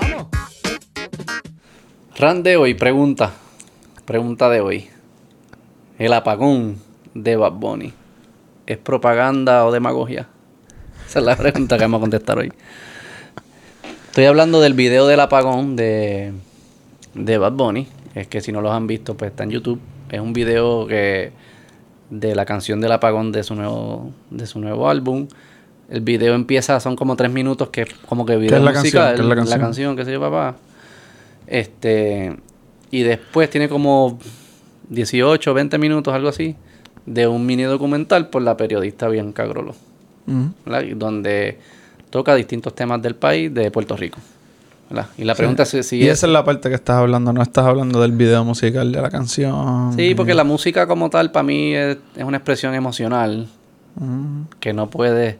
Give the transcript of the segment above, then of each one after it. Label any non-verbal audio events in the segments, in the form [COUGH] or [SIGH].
Vamos. Ran de hoy, pregunta. Pregunta de hoy. El apagón de Bad Bunny. ¿Es propaganda o demagogia? Esa es la pregunta que vamos a contestar hoy. Estoy hablando del video del apagón de, de Bad Bunny. Es que si no los han visto, pues está en YouTube. Es un video que de la canción del apagón de su nuevo, de su nuevo álbum. El video empieza, son como tres minutos, que es como que video es la musical. canción? ¿Qué es la La canción? canción, qué sé yo, papá. Este. Y después tiene como 18, 20 minutos, algo así, de un mini documental por la periodista Bianca Grolo. Y Donde toca distintos temas del país de Puerto Rico. ¿verdad? Y la pregunta es si Y es- esa es la parte que estás hablando, no estás hablando del video musical de la canción. Sí, porque la música como tal para mí es, es una expresión emocional que no puede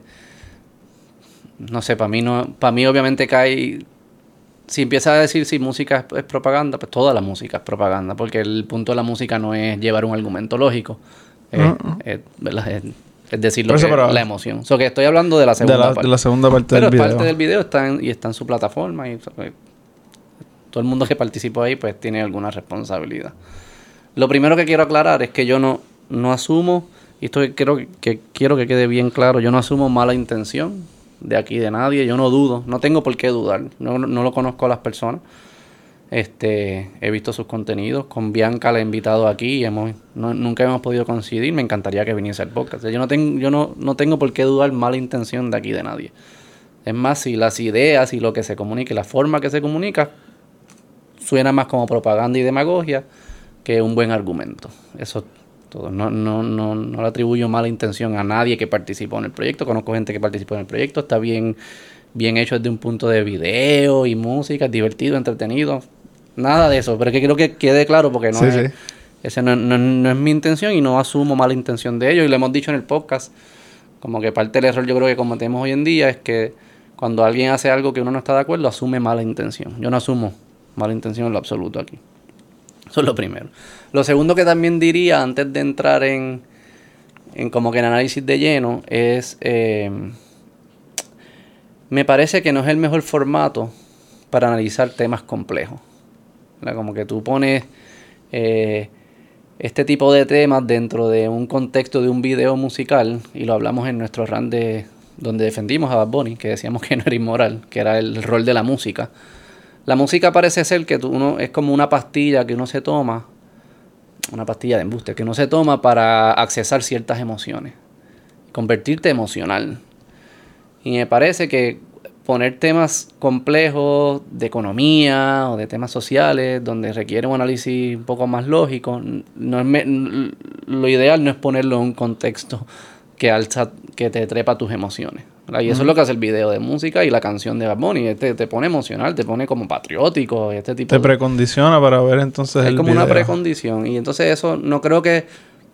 no sé, para mí no para mí obviamente cae si empieza a decir si música es, es propaganda, pues toda la música es propaganda, porque el punto de la música no es llevar un argumento lógico. Es, es- ¿verdad? es- es decir lo Por eso, que- pero- la emoción. O que estoy hablando de la De segunda la, parte. de la segunda parte Pero del video. parte del video está en- y está en su plataforma y todo el mundo que participó ahí pues tiene alguna responsabilidad. Lo primero que quiero aclarar es que yo no, no asumo, y esto que quiero que quiero que quede bien claro, yo no asumo mala intención de aquí de nadie, yo no dudo, no tengo por qué dudar, no, no lo conozco a las personas. Este, he visto sus contenidos. Con Bianca la he invitado aquí y hemos, nunca hemos podido coincidir. Me encantaría que viniese al podcast. Yo no tengo, yo no, no tengo por qué dudar mala intención de aquí de nadie. Es más, si las ideas y lo que se comunica, y la forma que se comunica, suena más como propaganda y demagogia que un buen argumento. Eso todo. No, no, no, no le atribuyo mala intención a nadie que participó en el proyecto. Conozco gente que participó en el proyecto. Está bien, bien hecho desde un punto de video y música, es divertido, entretenido. Nada de eso, pero que quiero que quede claro porque no Sí, es, sí. ese no, no- no es mi intención y no asumo mala intención de ellos. Y lo hemos dicho en el podcast. Como que parte del error yo creo que cometemos hoy en día es que cuando alguien hace algo que uno no está de acuerdo, asume mala intención. Yo no asumo mala intención en lo absoluto aquí. [LAUGHS] Eso es lo primero. Lo segundo que también diría antes de entrar en, en como que en análisis de lleno es, eh, me parece que no es el mejor formato para analizar temas complejos. Como que tú pones eh, este tipo de temas dentro de un contexto de un video musical y lo hablamos en nuestro run de donde defendimos a Bad Bunny, que decíamos que no era inmoral, que era el rol de la música. La música parece ser que uno es como una pastilla que uno se toma, una pastilla de embuste que uno se toma para accesar ciertas emociones, convertirte emocional. Y me parece que poner temas complejos de economía o de temas sociales, donde requiere un análisis un poco más lógico, no es lo ideal no es ponerlo en un contexto que alza, que te trepa tus emociones. Y eso es lo que hace el video de música y la canción de Bad Bunny. Este te pone emocional, te pone como patriótico, este tipo Te de- precondiciona para ver entonces es el como una precondición. Y entonces eso no creo que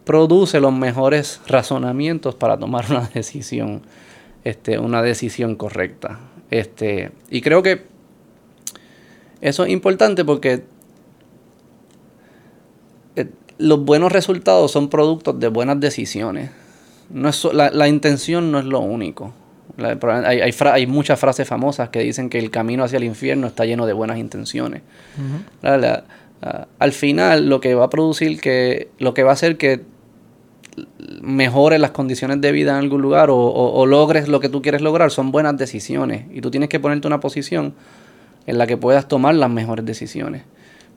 produce los mejores razonamientos para tomar [LAUGHS] una decisión, este, una decisión correcta. Este, y creo que eso es importante porque eh, los buenos resultados son productos de buenas decisiones. No es so- la, la intención no es lo único. La- hay, hay muchas frases famosas que dicen que el camino hacia el infierno está lleno de buenas intenciones. La- al final lo que va a producir que lo que va a hacer que mejores las condiciones de vida en algún lugar o, o- o logres lo que tú quieres lograr son buenas decisiones y tú tienes que ponerte una posición en la que puedas tomar las mejores decisiones.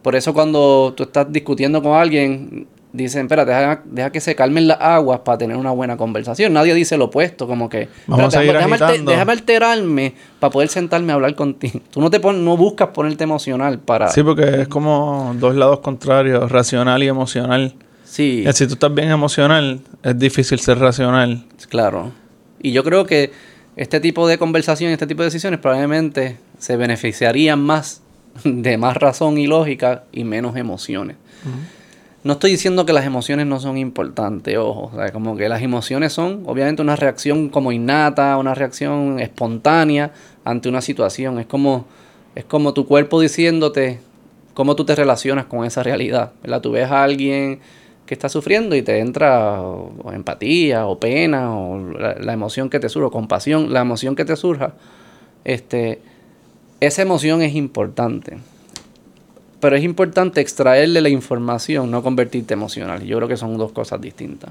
Por eso cuando tú estás discutiendo con alguien, dicen, espérate, deja, deja que se calmen las aguas para tener una buena conversación. Nadie dice lo opuesto, como que, Vamos a "Espérate, seguir déjame, alte- agitando". déjame alterarme para poder sentarme a hablar contigo. Tú no te pon- no buscas ponerte emocional para... Sí, porque es como dos lados contrarios, racional y emocional. Sí. Si tú estás bien emocional, es difícil ser racional. Claro. Y yo creo que este tipo de conversación, este tipo de decisiones probablemente se beneficiarían más de más razón y lógica y menos emociones. No estoy diciendo que las emociones no son importantes, ojo. O sea, como que las emociones son obviamente una reacción como innata, una reacción espontánea ante una situación. Es como, es como tu cuerpo diciéndote cómo tú te relacionas con esa realidad. ¿verdad? Tú ves a alguien que está sufriendo y te entra o, empatía o pena o la, la emoción que te surja, o compasión, la emoción que te surja. Este, esa emoción es importante. Pero es importante extraerle la información, no convertirte emocional. Yo creo que son dos cosas distintas.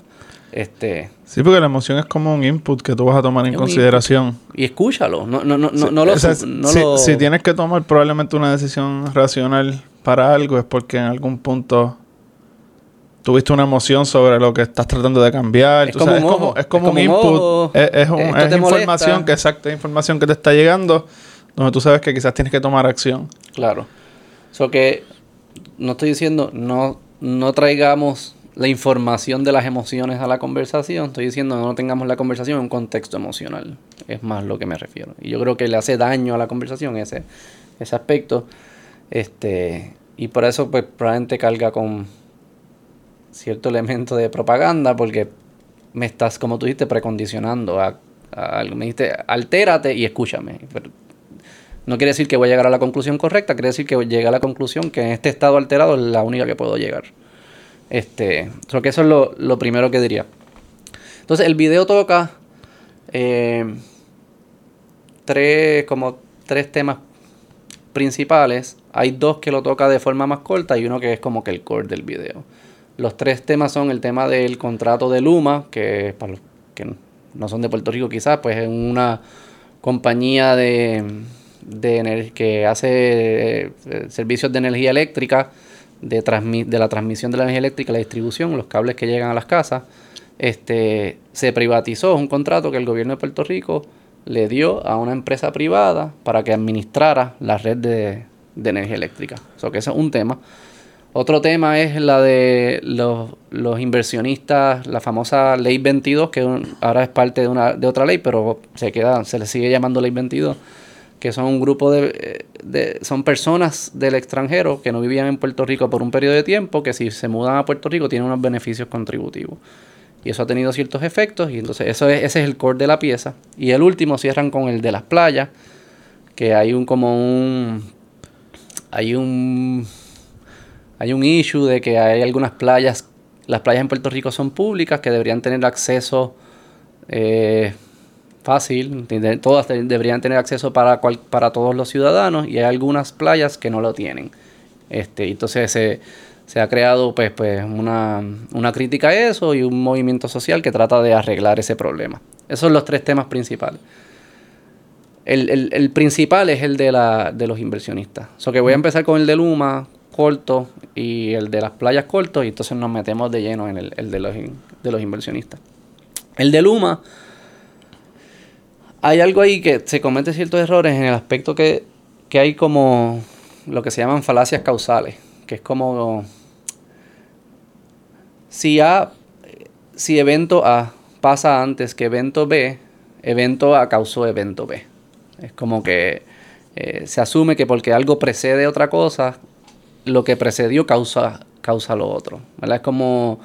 Este, sí, porque la emoción es como un input que tú vas a tomar en consideración. Y escúchalo, no, no, no, no, lo, si, si, tienes que tomar probablemente una decisión racional para algo es porque en algún punto tuviste una emoción sobre lo que estás tratando de cambiar. Es, como, un es como, un input, es, es, información que exacta, información que te está llegando, donde tú sabes que quizás tienes que tomar acción. Claro. So que no estoy diciendo no, no traigamos la información de las emociones a la conversación, estoy diciendo no tengamos la conversación en un contexto emocional. Es más lo que me refiero. Y yo creo que le hace daño a la conversación ese, ese aspecto. Este, y por eso pues probablemente carga con cierto elemento de propaganda porque me estás, como tú dijiste, precondicionando a, algo. Me dijiste, altérate y escúchame. No quiere decir que voy a llegar a la conclusión correcta, quiere decir que llegue a la conclusión que en este estado alterado es la única que puedo llegar. Este, creo que eso es lo, primero que diría. Entonces, el video toca eh, tres, como tres temas principales. Hay dos que lo toca de forma más corta y uno que es como que el core del video. Los tres temas son el tema del contrato de Luma, que para los que no son de Puerto Rico quizás, pues es una compañía de, de que hace eh, servicios de energía eléctrica, de, de la transmisión de la energía eléctrica, la distribución, los cables que llegan a las casas. Este, se privatizó, un contrato que el gobierno de Puerto Rico le dio a una empresa privada para que administrara la red de, de energía eléctrica. O que es un tema. Otro tema es la de los, inversionistas, la famosa Ley 22, que ahora es parte de, una, de otra ley, pero se queda, se le sigue llamando Ley 22, que son un grupo de, de, son personas del extranjero que no vivían en Puerto Rico por un periodo de tiempo, que si se mudan a Puerto Rico tienen unos beneficios contributivos. Y eso ha tenido ciertos efectos, y entonces eso es, ese es el core de la pieza. Y el último cierran con el de las playas, que hay un como un hay un hay un issue de que hay algunas playas, las playas en Puerto Rico son públicas, que deberían tener acceso eh, fácil, todas deberían tener acceso para, para todos los ciudadanos y hay algunas playas que no lo tienen. Este, entonces se, se ha creado pues, pues una, una, crítica a eso y un movimiento social que trata de arreglar ese problema. Esos son los tres temas principales. El, el, el principal es el de, la, de los inversionistas. So que voy a empezar con el de Luma, corto y el de las playas corto y entonces nos metemos de lleno en el, de, los, de los inversionistas. El de Luma, hay algo ahí que se comete ciertos errores en el aspecto que, que hay como lo que se llaman falacias causales, que es como si A, si evento A pasa antes que evento B, evento A causó evento B. Es como que eh, se asume que porque algo precede otra cosa, lo que precedió causa, causa lo otro. Es como,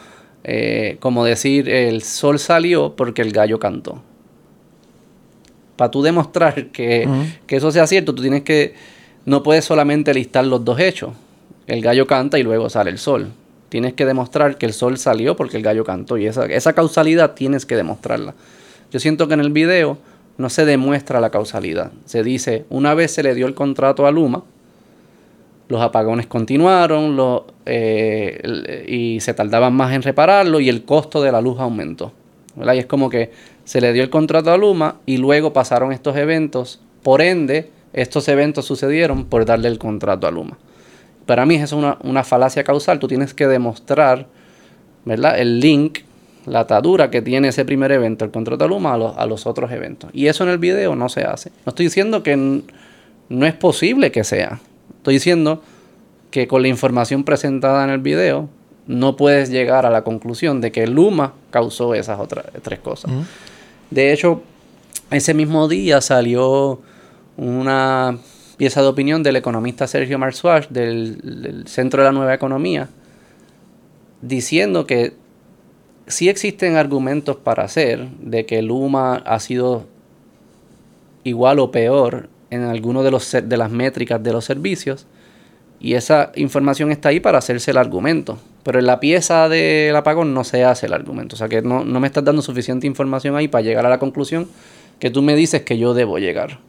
eh, como decir, el sol salió porque el gallo cantó. Para tú demostrar que, que, eso sea cierto, tú tienes que, no puedes solamente listar los dos hechos. El gallo canta y luego sale el sol. Tienes que demostrar que el sol salió porque el gallo cantó. Y esa, esa causalidad tienes que demostrarla. Yo siento que en el video no se demuestra la causalidad. Se dice, una vez se le dio el contrato a Luma, los apagones continuaron eh, y se tardaban más en repararlo y el costo de la luz aumentó. Y es como que se le dio el contrato a Luma y luego pasaron estos eventos. Por ende, estos eventos sucedieron por darle el contrato a Luma. Para mí es una, una falacia causal. Tú tienes que demostrar ¿verdad? el link, la atadura que tiene ese primer evento, el contrato a Luma, a los, a los otros eventos. Y eso en el video no se hace. No estoy diciendo que no es posible que sea. Estoy diciendo que con la información presentada en el video no puedes llegar a la conclusión de que Luma causó esas otras tres cosas. De hecho, ese mismo día salió una pieza de opinión del economista Sergio Marsuach del, del Centro de la Nueva Economía diciendo que sí existen argumentos para hacer de que Luma ha sido igual o peor en alguno de, los, de las métricas de los servicios y esa información está ahí para hacerse el argumento. Pero en la pieza del apagón no se hace el argumento. O sea que no, me estás dando suficiente información ahí para llegar a la conclusión que tú me dices que yo debo llegar.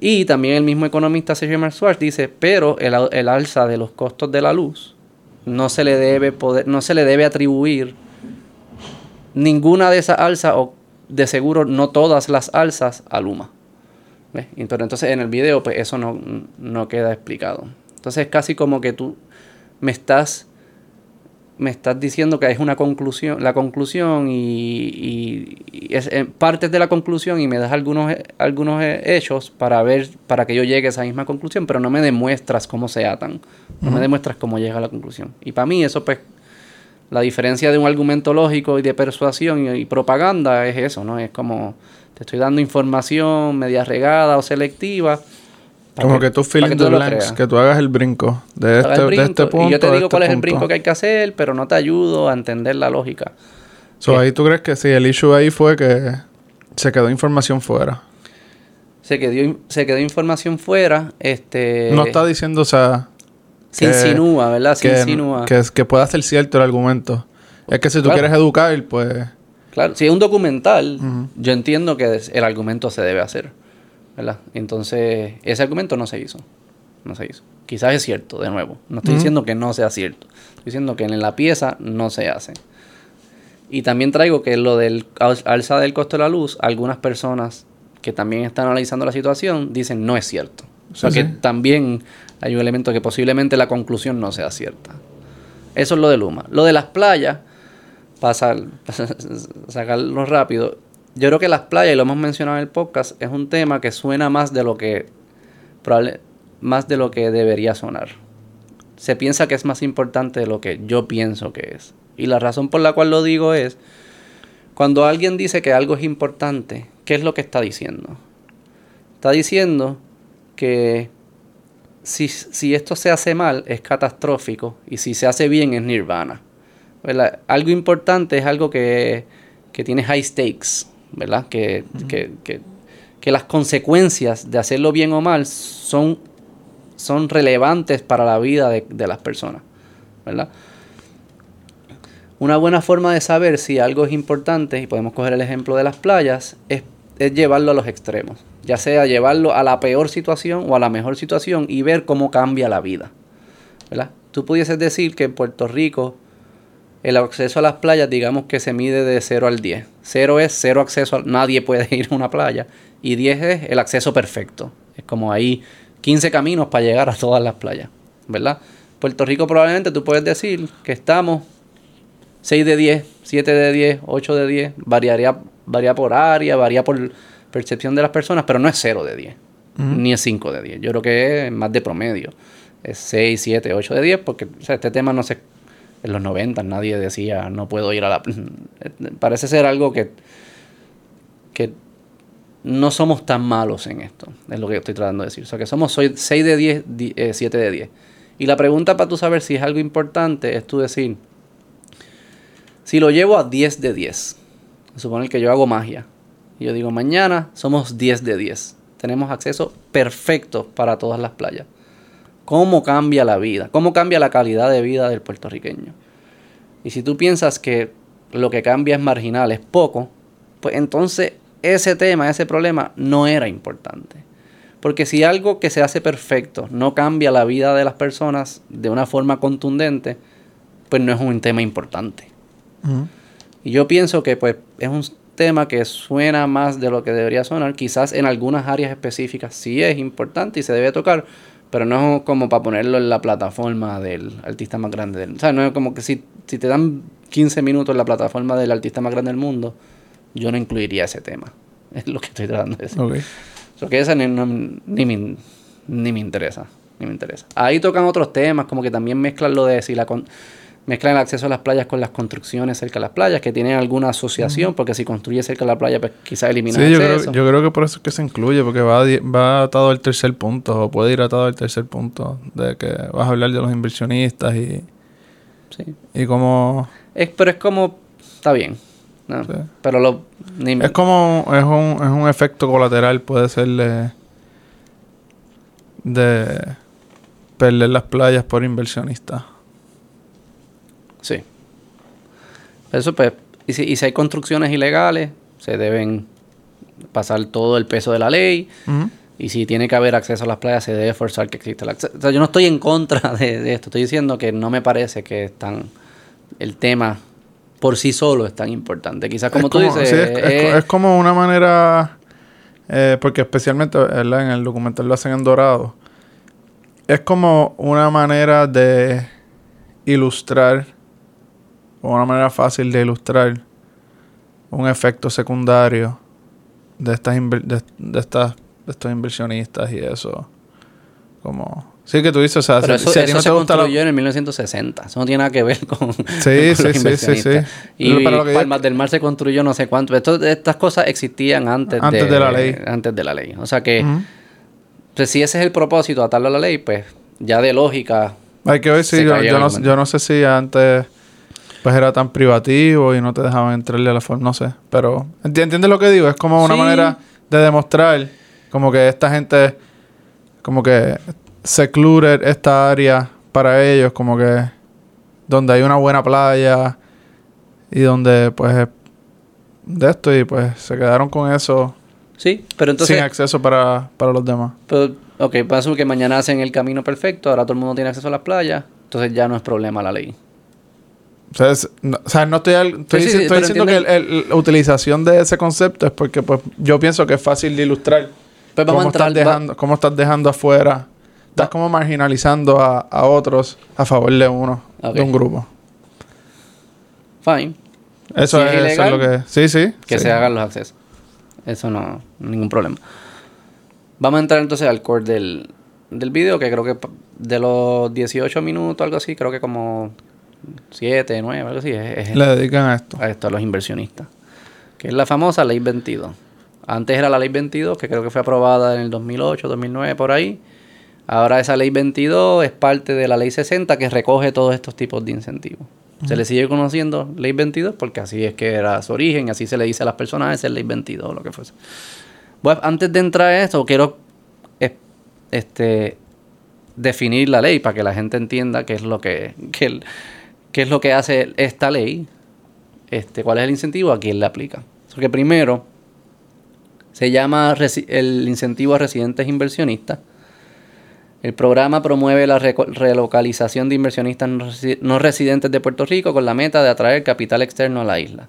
Y también el mismo economista Sergio Marzuach dice, pero el, alza de los costos de la luz no se le debe poder, no se le debe atribuir ninguna de esas alzas o de seguro no todas las alzas a Luma. Entonces en el video pues eso no, no queda explicado. Entonces es casi como que tú me estás me estás diciendo que es una conclusión, la conclusión y, es eh, partes de la conclusión y me das algunos, algunos hechos para ver, para que yo llegue a esa misma conclusión, pero no me demuestras cómo se atan, no me demuestras cómo llega a la conclusión. Y para mí eso pues, la diferencia de un argumento lógico y de persuasión y, propaganda es eso, ¿no? Es como te estoy dando información media regada o selectiva como que, tú fill the blanks, que tú hagas el brinco de, este, de este punto. Y yo te digo este cuál es el brinco que hay que hacer, pero no te ayudo a entender la lógica. So, ahí tú crees que sí, el issue ahí fue que se quedó información fuera. Se quedó, se quedó información fuera. Este, no está diciendo, o sea. Se insinúa, ¿verdad? Se que, insinúa. Que, que pueda ser cierto el argumento. Es que si tú quieres educar, pues. Claro, si es un documental, yo entiendo que el argumento se debe hacer. ¿Verdad? Entonces, ese argumento no se hizo. No se hizo. Quizás es cierto, de nuevo. No estoy diciendo que no sea cierto. Estoy diciendo que en la pieza no se hace. Y también traigo que lo del alza del costo de la luz, algunas personas que también están analizando la situación dicen no es cierto. o sea que también hay un elemento que posiblemente la conclusión no sea cierta. Eso es lo de Luma. Lo de las playas, para [LAUGHS] sacarlo rápido, yo creo que las playas, y lo hemos mencionado en el podcast, es un tema que suena más de lo que probable, más de lo que debería sonar. Se piensa que es más importante de lo que yo pienso que es. Y la razón por la cual lo digo es, cuando alguien dice que algo es importante, ¿qué es lo que está diciendo? Está diciendo que si, si esto se hace mal es catastrófico y si se hace bien es nirvana. Algo importante es algo que, que tiene high stakes. ¿Verdad? Que, las consecuencias de hacerlo bien o mal son, son relevantes para la vida de, las personas, ¿verdad? Una buena forma de saber si algo es importante, y podemos coger el ejemplo de las playas, es, es llevarlo a los extremos. Ya sea llevarlo a la peor situación o a la mejor situación y ver cómo cambia la vida. ¿verdad? Tú pudieses decir que en Puerto Rico el acceso a las playas, digamos que se mide de 0 al 10. 0 es cero acceso, nadie puede [LAUGHS] ir a una playa. Y 10 es el acceso perfecto. Es como ahí 15 caminos para llegar a todas las playas, ¿verdad? Puerto Rico probablemente tú puedes decir que estamos 6 de 10, 7 de 10, 8 de 10. Variaría, varía por área, varía por percepción de las personas, pero no es 0 de 10, ni es 5 de 10. Yo creo que es más de promedio. Es 6, 7, 8 de 10, porque este tema no se en los 90 nadie decía no puedo ir a la... [LAUGHS] Parece ser algo que, que no somos tan malos en esto, es lo que estoy tratando de decir. O sea, que somos 6 de 10, 7 eh, de 10. Y la pregunta para tú saber si es algo importante es tú decir, si lo llevo a 10 de 10, suponer que yo hago magia, y yo digo, mañana somos 10 de 10, tenemos acceso perfecto para todas las playas cómo cambia la vida, cómo cambia la calidad de vida del puertorriqueño. Y si tú piensas que lo que cambia es marginal, es poco, pues entonces ese tema, ese problema no era importante. Porque si algo que se hace perfecto no cambia la vida de las personas de una forma contundente, pues no es un tema importante. Y yo pienso que pues es un tema que suena más de lo que debería sonar. Quizás en algunas áreas específicas sí es importante y se debe tocar, pero no es como para ponerlo en la plataforma del artista más grande del mundo. O sea, no es como que si, si te dan 15 minutos en la plataforma del artista más grande del mundo, yo no incluiría ese tema. [LAUGHS] Es lo que estoy tratando de decir. Okay. que ese ni, me, ni me interesa. Ni me interesa. Ahí tocan otros temas, como que también mezclan lo de si la mezclan el acceso a las playas con las construcciones cerca de las playas, que tienen alguna asociación, porque si construye cerca de la playa, pues quizás elimina sí, yo creo, yo creo que por eso es que se incluye, porque va, va atado al tercer punto, o puede ir atado al tercer punto, de que vas a hablar de los inversionistas y... Sí. Y como... Es, pero es como... Está bien. Pero lo... es como... Es un, es un efecto colateral, puede ser de... De perder las playas por inversionistas. Sí. Eso pues, y si, hay construcciones ilegales, se deben pasar todo el peso de la ley. Y si tiene que haber acceso a las playas, se debe forzar que exista el acceso. O sea, yo no estoy en contra [LAUGHS] de, esto. Estoy diciendo que no me parece que es tan, el tema por sí solo es tan importante. Quizás como, tú dices... es, como una manera... Eh, porque especialmente en el documental lo hacen en dorado. Es como una manera de ilustrar, una manera fácil de ilustrar un efecto secundario de estas, de estas de estos inversionistas y eso. Como... Sí, que tú dices, o sea, Pero eso, eso se construyó en el 1960. Eso no tiene nada que ver con, sí, sí, sí, sí, sí, Y Palmas del Mar se construyó no sé cuánto. estas cosas existían antes, antes de, la ley. Antes de la ley. O sea que, pues, si ese es el propósito, atarlo a la ley, pues ya de lógica... Hay que ver si yo, no, yo no sé si antes pues era tan privativo y no te dejaban entrarle a la forma, no sé. Pero, ¿entiendes lo que digo? Es como una manera de demostrar como que esta gente, como que secluded esta área para ellos, como que donde hay una buena playa y donde pues de esto y pues se quedaron con eso. Sí, pero entonces... Sin acceso para, para los demás. Pero, ok, pasa que mañana hacen el camino perfecto, ahora todo el mundo tiene acceso a las playas, entonces ya no es problema la ley. O sea, no, o sea, no estoy, estoy, diciendo que la utilización de ese concepto es porque pues yo pienso que es fácil de ilustrar pues vamos ¿Cómo, a entrar, estás dejando, ¿Cómo estás dejando afuera? Estás como marginalizando a, otros a favor de uno, de un grupo. Fine. Eso, es, lo que... Sí, sí. Que se hagan los accesos. Eso no, ningún problema. Vamos a entrar entonces al core del, del video, que creo que de los 18 minutos, algo así, creo que como 7, 9, algo así. Le dedican a esto. A esto, a los inversionistas. Que es la famosa ley 22. Antes era la ley 22, que creo que fue aprobada en el 2008, 2009, por ahí. Ahora esa ley 22 es parte de la ley 60 que recoge todos estos tipos de incentivos. Se le sigue conociendo ley 22 porque así es que era su origen, así se le dice a las personas, esa es ley 22 lo que fuese. Bueno, antes de entrar a esto, quiero este, definir la ley para que la gente entienda qué es lo que, qué, es lo que hace esta ley, este, cuál es el incentivo, a quién le aplica. Porque primero, se llama el incentivo a residentes inversionistas. El programa promueve la relocalización de inversionistas no residentes de Puerto Rico con la meta de atraer capital externo a la isla.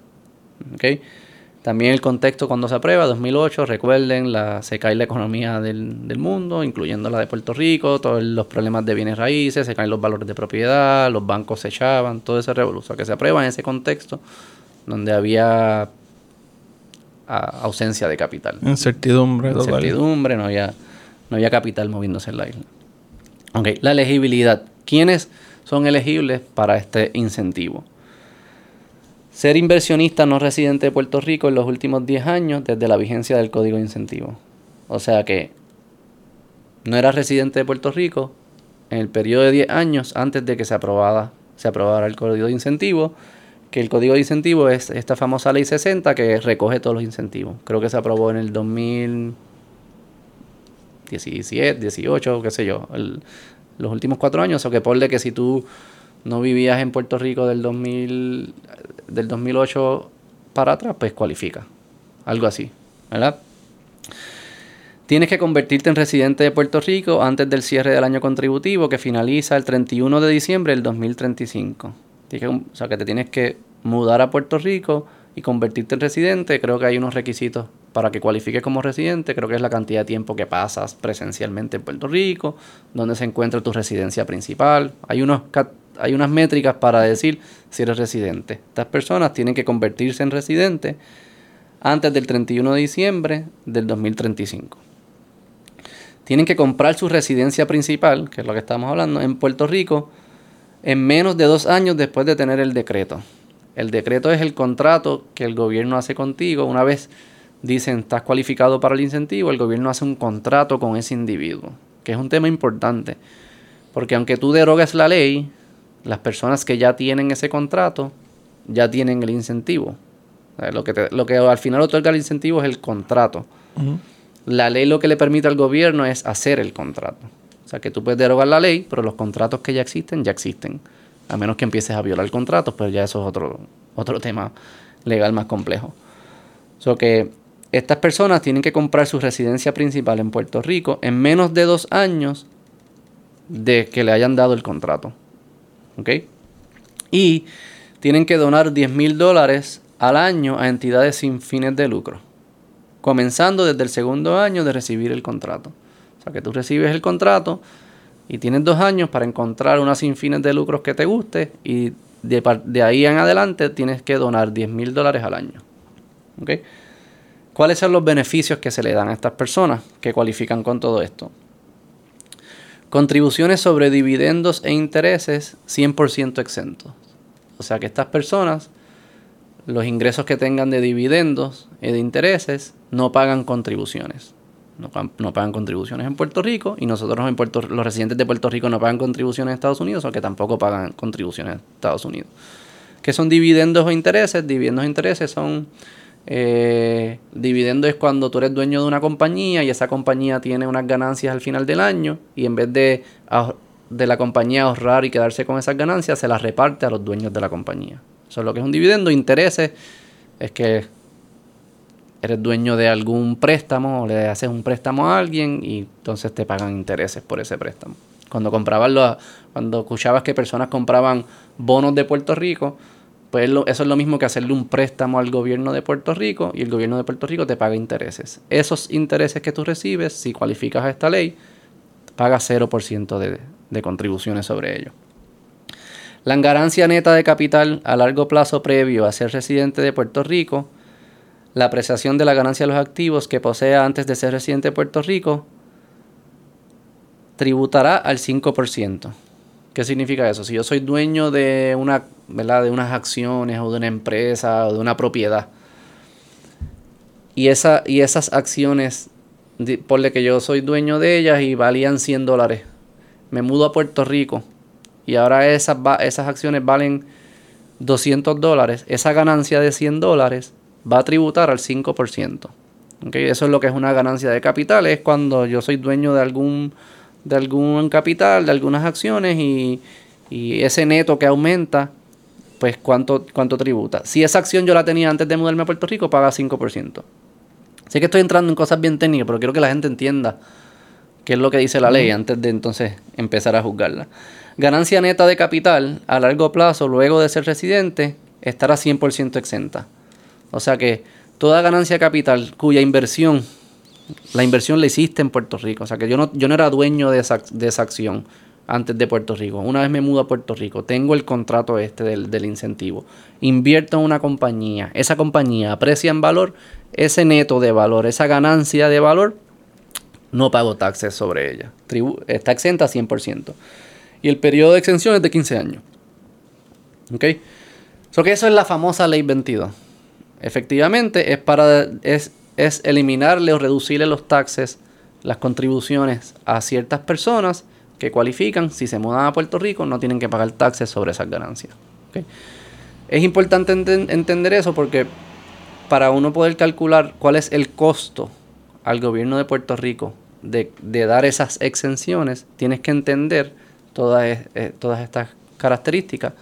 También el contexto cuando se aprueba, 2008, recuerden, la, se cae la economía del, mundo, incluyendo la de Puerto Rico, todos los problemas de bienes raíces, se caen los valores de propiedad, los bancos se echaban, todo ese revolución que se aprueba en ese contexto, donde había ausencia de capital. Incertidumbre total. Incertidumbre, no había, no había capital moviéndose en la isla. Ok, la elegibilidad. ¿Quiénes son elegibles para este incentivo? Ser inversionista no residente de Puerto Rico en los últimos 10 años desde la vigencia del Código de Incentivo. O sea que no era residente de Puerto Rico en el periodo de 10 años antes de que se aprobara, el Código de Incentivo que el código de incentivo es esta famosa ley 60 que recoge todos los incentivos. Creo que se aprobó en el 2017, 18, qué sé yo, los últimos cuatro años, o que ponle que si tú no vivías en Puerto Rico del 2000, del 2008 para atrás, pues cualifica. Algo así, ¿verdad? Tienes que convertirte en residente de Puerto Rico antes del cierre del año contributivo que finaliza el 31 de diciembre del 2035. o sea, que te tienes que mudar a Puerto Rico y convertirte en residente, creo que hay unos requisitos para que cualifiques como residente, creo que es la cantidad de tiempo que pasas presencialmente en Puerto Rico, donde se encuentra tu residencia principal. Hay, unos, hay unas métricas para decir si eres residente. Estas personas tienen que convertirse en residente antes del 31 de diciembre del 2035. Tienen que comprar su residencia principal, que es lo que estamos hablando, en Puerto Rico, en menos de dos años después de tener el decreto. El decreto es el contrato que el gobierno hace contigo. Una vez dicen estás cualificado para el incentivo, el gobierno hace un contrato con ese individuo, que es un tema importante. Porque aunque tú derogues la ley, las personas que ya tienen ese contrato ya tienen el incentivo. lo, que lo que al final otorga el incentivo es el contrato. La ley lo que le permite al gobierno es hacer el contrato. O sea que tú puedes derogar la ley, pero los contratos que ya existen, ya existen a menos que empieces a violar contratos, pues ya eso es otro, otro tema legal más complejo. So que estas personas tienen que comprar su residencia principal en Puerto Rico en menos de dos años de que le hayan dado el contrato. Y tienen que donar 10 mil dólares al año a entidades sin fines de lucro, comenzando desde el segundo año de recibir el contrato. O sea que tú recibes el contrato y tienes dos años para encontrar una sin fines de lucros que te guste y de, ahí en adelante tienes que donar 10 mil dólares al año. ¿Ok? ¿Cuáles son los beneficios que se le dan a estas personas que cualifican con todo esto? Contribuciones sobre dividendos e intereses 100% exentos. O sea que estas personas, los ingresos que tengan de dividendos y de intereses, no pagan contribuciones. No, pagan contribuciones en Puerto Rico y nosotros en Puerto los residentes de Puerto Rico no pagan contribuciones en Estados Unidos o que tampoco pagan contribuciones en Estados Unidos. ¿Qué son dividendos o intereses? Dividendos e intereses son eh, dividendo es cuando tú eres dueño de una compañía y esa compañía tiene unas ganancias al final del año y en vez de, de la compañía ahorrar y quedarse con esas ganancias, se las reparte a los dueños de la compañía. Eso es lo que es un dividendo. Intereses es que eres dueño de algún préstamo o le haces un préstamo a alguien y entonces te pagan intereses por ese préstamo. Cuando comprabas los, cuando escuchabas que personas compraban bonos de Puerto Rico, pues eso es lo mismo que hacerle un préstamo al gobierno de Puerto Rico y el gobierno de Puerto Rico te paga intereses. Esos intereses que tú recibes, si cualificas a esta ley, pagas 0% de, de contribuciones sobre ello. La ganancia neta de capital a largo plazo previo a ser residente de Puerto Rico, la apreciación de la ganancia de los activos que posea antes de ser residente de Puerto Rico, tributará al 5%. ¿Qué significa eso? Si yo soy dueño de una, de unas acciones o de una empresa o de una propiedad y, esa, y esas acciones, ponle que yo soy dueño de ellas y valían 100 dólares, me mudo a Puerto Rico y ahora esas, esas acciones valen 200 dólares, esa ganancia de 100 dólares va a tributar al 5%. ¿Okay? Eso es lo que es una ganancia de capital, es cuando yo soy dueño de algún de algún capital, de algunas acciones y, ese neto que aumenta, pues cuánto, cuánto tributa. Si esa acción yo la tenía antes de mudarme a Puerto Rico, paga 5%. Sé que estoy entrando en cosas bien técnicas, pero quiero que la gente entienda qué es lo que dice la ley antes de entonces empezar a juzgarla. Ganancia neta de capital a largo plazo, luego de ser residente, estará 100% exenta. O sea que toda ganancia de capital cuya inversión la inversión la hiciste en Puerto Rico. O sea que yo no, yo no era dueño de esa, de esa acción antes de Puerto Rico. Una vez me mudo a Puerto Rico, tengo el contrato este del, del, incentivo. Invierto en una compañía. Esa compañía aprecia en valor ese neto de valor, esa ganancia de valor. No pago taxes sobre ella. está exenta 100%. Y el periodo de exención es de 15 años. ¿Ok? Eso es la famosa ley 22. Efectivamente, es para. Es, es eliminarle o reducirle los taxes, las contribuciones a ciertas personas que cualifican, si se mudan a Puerto Rico, no tienen que pagar taxes sobre esas ganancias. Es importante entender eso porque para uno poder calcular cuál es el costo al gobierno de Puerto Rico de, dar esas exenciones, tienes que entender todas, eh, todas estas características.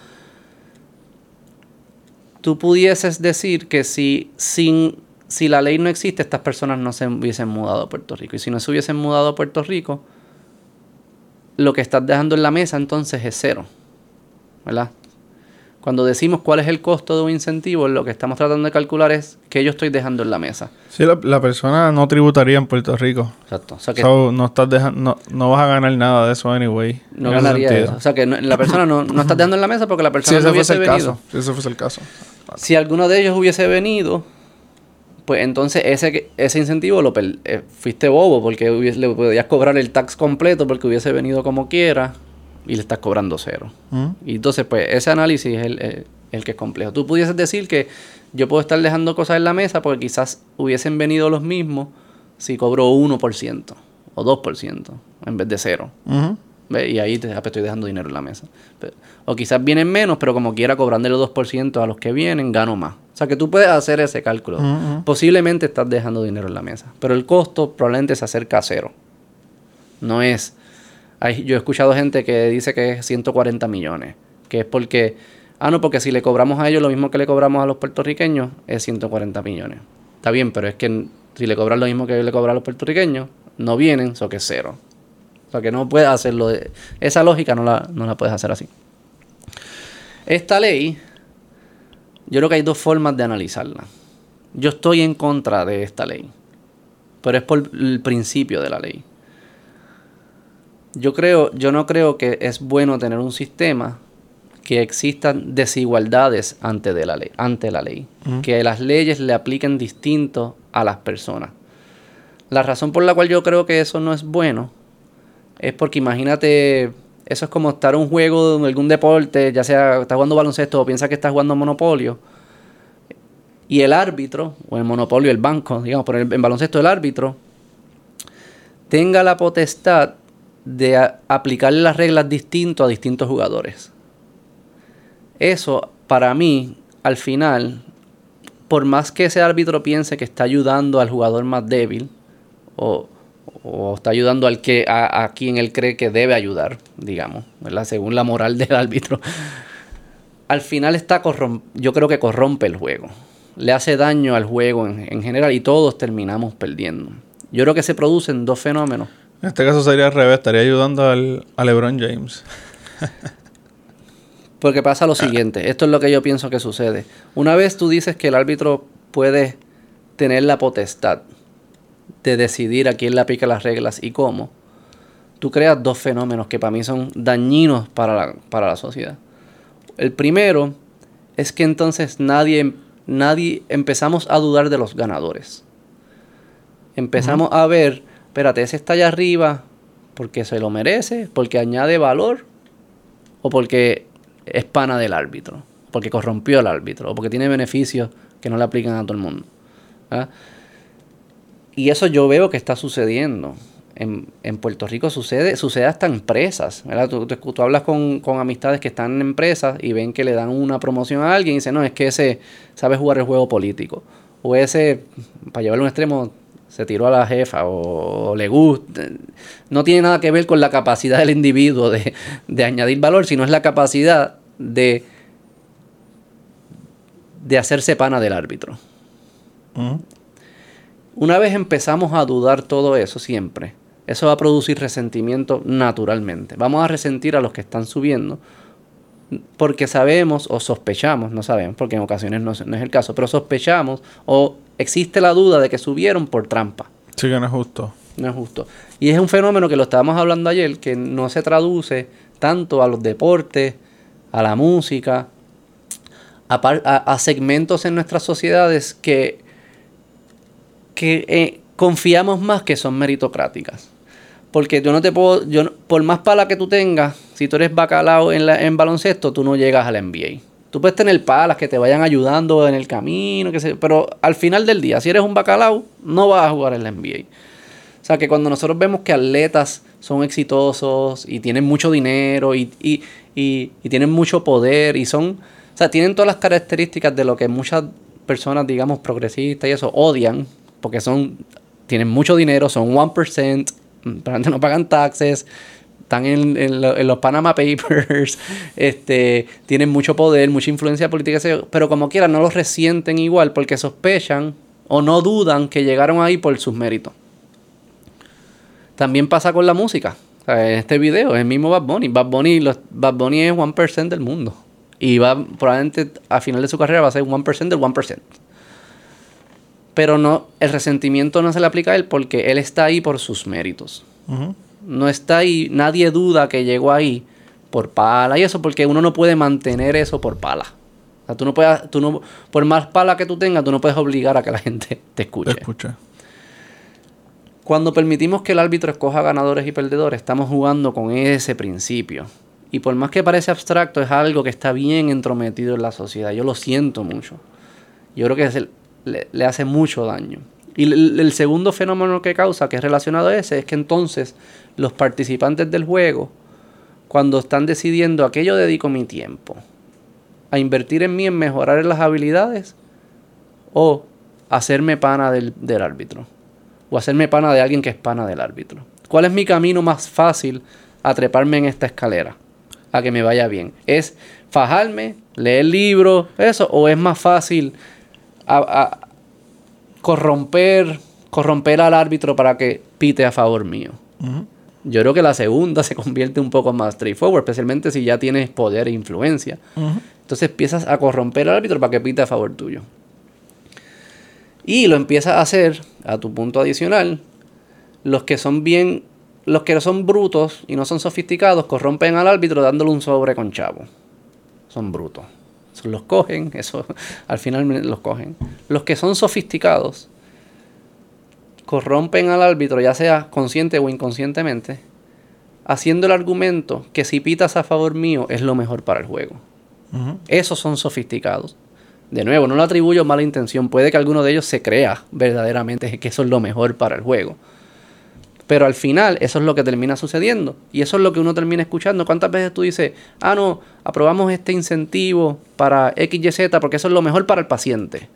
Tú pudieses decir que si sin si la ley no existe, estas personas no se hubiesen mudado a Puerto Rico. Y si no se hubiesen mudado a Puerto Rico, lo que estás dejando en la mesa entonces es cero. ¿Verdad? Cuando decimos cuál es el costo de un incentivo, lo que estamos tratando de calcular es qué yo estoy dejando en la mesa. Sí, la, persona no tributaría en Puerto Rico. Exacto. O sea que no, estás dejando, no, vas a ganar nada de eso anyway. No ganaría eso. O sea que la persona no, no estás dejando en la mesa porque la [LAUGHS] persona no hubiese venido. Caso, si ese fuese el caso. Si alguno de ellos hubiese venido, pues entonces ese, ese incentivo lo eh, fuiste bobo porque le podías cobrar el tax completo porque hubiese venido como quiera y le estás cobrando cero. Mm. Y entonces, pues ese análisis es el, que es complejo. Tú pudieses decir que yo puedo estar dejando cosas en la mesa porque quizás hubiesen venido los mismos si cobro 1% o 2% en vez de cero. Y ahí te, ah, pues, estoy dejando dinero en la mesa. o quizás vienen menos, pero como quiera cobrándole 2% a los que vienen, gano más. O sea que tú puedes hacer ese cálculo. Posiblemente estás dejando dinero en la mesa. Pero el costo probablemente se acerca a cero. No es... Hay, yo he escuchado gente que dice que es 140 millones. Que es porque... Ah, no, porque si le cobramos a ellos lo mismo que le cobramos a los puertorriqueños, es 140 millones. está bien, pero es que si le cobran lo mismo que le cobran a los puertorriqueños, no vienen, eso que es cero. O sea que no puedes hacerlo. De, esa lógica no la, no la puedes hacer así. Esta ley, yo creo que hay dos formas de analizarla. Yo estoy en contra de esta ley, pero es por el principio de la ley. Yo creo, yo no creo que es bueno tener un sistema que existan desigualdades ante, de la ley, ante la ley, que las leyes le apliquen distinto a las personas. La razón por la cual yo creo que eso no es bueno es porque imagínate, eso es como estar en un juego de algún deporte, ya sea estás jugando baloncesto o piensas que estás jugando monopolio, y el árbitro, o el monopolio, el banco, digamos, por en baloncesto el árbitro, tenga la potestad de aplicarle las reglas distinto a distintos jugadores. Eso, para mí, al final, por más que ese árbitro piense que está ayudando al jugador más débil, o, está ayudando al que, a, quien él cree que debe ayudar, digamos, según la moral del árbitro, al final está yo creo que corrompe el juego. Le hace daño al juego en, en general y todos terminamos perdiendo. Yo creo que se producen dos fenómenos en este caso sería al revés, estaría ayudando al, a LeBron James. [LAUGHS] Porque pasa lo siguiente, esto es lo que yo pienso que sucede. Una vez tú dices que el árbitro puede tener la potestad de decidir a quién le aplica las reglas y cómo, tú creas dos fenómenos que para mí son dañinos para la, para la sociedad. El primero es que entonces nadie, nadie empezamos a dudar de los ganadores. Empezamos a ver espérate, ese está allá arriba porque se lo merece, porque añade valor o porque es pana del árbitro, porque corrompió al árbitro o porque tiene beneficios que no le aplican a todo el mundo. ¿ah? Y eso yo veo que está sucediendo. En, Puerto Rico sucede, sucede hasta en empresas. Tú, tú, hablas con, con, amistades que están en empresas y ven que le dan una promoción a alguien y dicen, no, es que ese sabe jugar el juego político. O ese, para llevarlo a un extremo, se tiró a la jefa o, le gusta. No tiene nada que ver con la capacidad del individuo de, añadir valor, sino es la capacidad de, de hacerse pana del árbitro. Una vez empezamos a dudar todo eso siempre, eso va a producir resentimiento naturalmente. Vamos a resentir a los que están subiendo porque sabemos o sospechamos, no sabemos, porque en ocasiones no, no, es el caso, pero sospechamos o existe la duda de que subieron por trampa. Sí, que no es justo. No es justo. Y es un fenómeno que lo estábamos hablando ayer, que no se traduce tanto a los deportes, a la música, a, segmentos en nuestras sociedades que, que eh, confiamos más que son meritocráticas. Porque yo no te puedo, yo, por más pala que tú tengas, si tú eres bacalao en, la, en baloncesto, tú no llegas a la NBA. Tú puedes tener palas que te vayan ayudando en el camino, que pero al final del día, si eres un bacalao, no vas a jugar en la NBA. O sea que cuando nosotros vemos que atletas son exitosos y tienen mucho dinero y, tienen mucho poder y son, o sea, tienen todas las características de lo que muchas personas, digamos, progresistas y eso odian, porque son, tienen mucho dinero, son 1%, no pagan taxes, están en, los Panama Papers, [LAUGHS] este, tienen mucho poder, mucha influencia política, pero como quiera no los resienten igual porque sospechan o no dudan que llegaron ahí por sus méritos. También pasa con la música. en este video es el mismo Bad Bunny. Bad Bunny, los, Bad Bunny es 1% del mundo. Y va probablemente a final de su carrera va a ser 1% del 1%. Pero no, el resentimiento no se le aplica a él porque él está ahí por sus méritos no está ahí, nadie duda que llegó ahí por pala y eso, porque uno no puede mantener eso por pala. O sea, tú no puedes, tú no, por más pala que tú tengas, tú no puedes obligar a que la [LAUGHS] gente te escuche. Cuando permitimos que el árbitro escoja ganadores y perdedores, estamos jugando con ese principio. Y por más que parece abstracto, es algo que está bien entrometido en la sociedad. Yo lo siento mucho. Yo creo que le, hace mucho daño. Y el, segundo fenómeno que causa, que es relacionado a ese, es que entonces los participantes del juego, cuando están decidiendo a qué yo dedico mi tiempo, a invertir en mí, en mejorar las habilidades, o hacerme pana del, del árbitro, o hacerme pana de alguien que es pana del árbitro. ¿Cuál es mi camino más fácil a treparme en esta escalera? A que me vaya bien. ¿Es fajarme, leer libros, eso? ¿O es más fácil a, corromper, corromper al árbitro para que pite a favor mío. Yo creo que la segunda se convierte un poco más straightforward, especialmente si ya tienes poder e influencia. Entonces empiezas a corromper al árbitro para que pite a favor tuyo. Y lo empiezas a hacer, a tu punto adicional, los que son bien, los que son brutos y no son sofisticados, corrompen al árbitro dándole un sobre con chavo. Son brutos. Los cogen, eso [LAUGHS] al final los cogen. Los que son sofisticados corrompen al árbitro, ya sea consciente o inconscientemente, haciendo el argumento que si pitas a favor mío es lo mejor para el juego. Esos son sofisticados. De nuevo, no lo atribuyo mala intención. Puede que alguno de ellos se crea verdaderamente que eso es lo mejor para el juego. Pero al final eso es lo que termina sucediendo. Y eso es lo que uno termina escuchando. ¿Cuántas veces tú dices, ah, no, aprobamos este incentivo para XYZ porque eso es lo mejor para el paciente?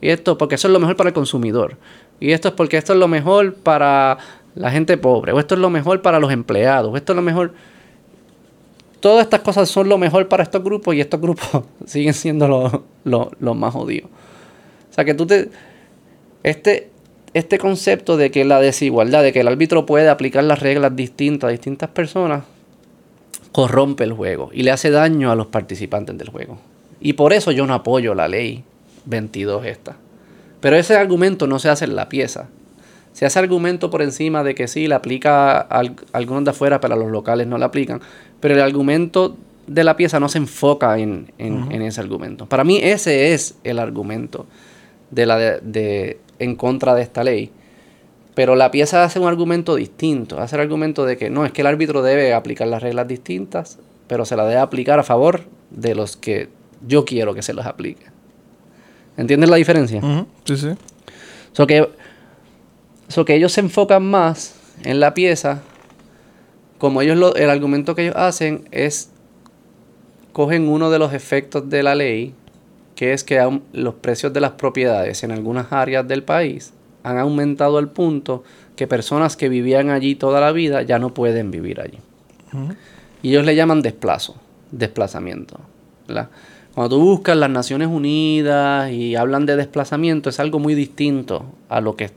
Y esto porque eso es lo mejor para el consumidor. Y esto es porque esto es lo mejor para la gente pobre. O esto es lo mejor para los empleados. O esto es lo mejor todas estas cosas son lo mejor para estos grupos y estos grupos [LAUGHS] siguen siendo los más jodidos. O sea que tú te... Este, este concepto de que la desigualdad, de que el árbitro puede aplicar las reglas distintas a distintas personas, corrompe el juego y le hace daño a los participantes del juego. Y por eso yo no apoyo la ley 22 esta. Pero ese argumento no se hace en la pieza. Se hace argumento por encima de que sí, la aplica a algunos de afuera, pero a los locales no la aplican pero el argumento de la pieza no se enfoca en, ese argumento. Para mí ese es el argumento de la de, en contra de esta ley. Pero la pieza hace un argumento distinto. Hace el argumento de que no, es que el árbitro debe aplicar las reglas distintas, pero se la debe aplicar a favor de los que yo quiero que se las aplique. ¿Entiendes la diferencia? Sí, sí. So que, so que ellos se enfocan más en la pieza como ellos lo, el argumento que ellos hacen es cogen uno de los efectos de la ley, que es que los precios de las propiedades en algunas áreas del país han aumentado al punto que personas que vivían allí toda la vida ya no pueden vivir allí. Y ellos le llaman desplazo, desplazamiento. Cuando tú buscas las Naciones Unidas y hablan de desplazamiento, es algo muy distinto a lo que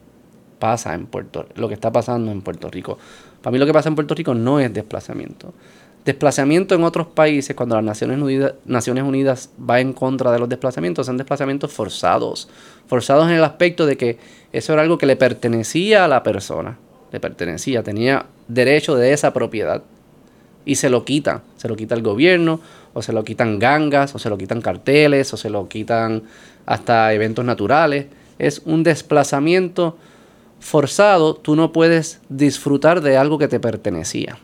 pasa en Puerto lo que está pasando en Puerto Rico. Para mí lo que pasa en Puerto Rico no es desplazamiento. Desplazamiento en otros países, cuando las Naciones Unidas, Naciones Unidas va en contra de los desplazamientos, son desplazamientos forzados. Forzados en el aspecto de que eso era algo que le pertenecía a la persona. Le pertenecía, tenía derecho de esa propiedad. Y se lo quitan. Se lo quita el gobierno, o se lo quitan gangas, o se lo quitan carteles, o se lo quitan hasta eventos naturales. Es un desplazamiento forzado, tú no puedes disfrutar de algo que te pertenecía.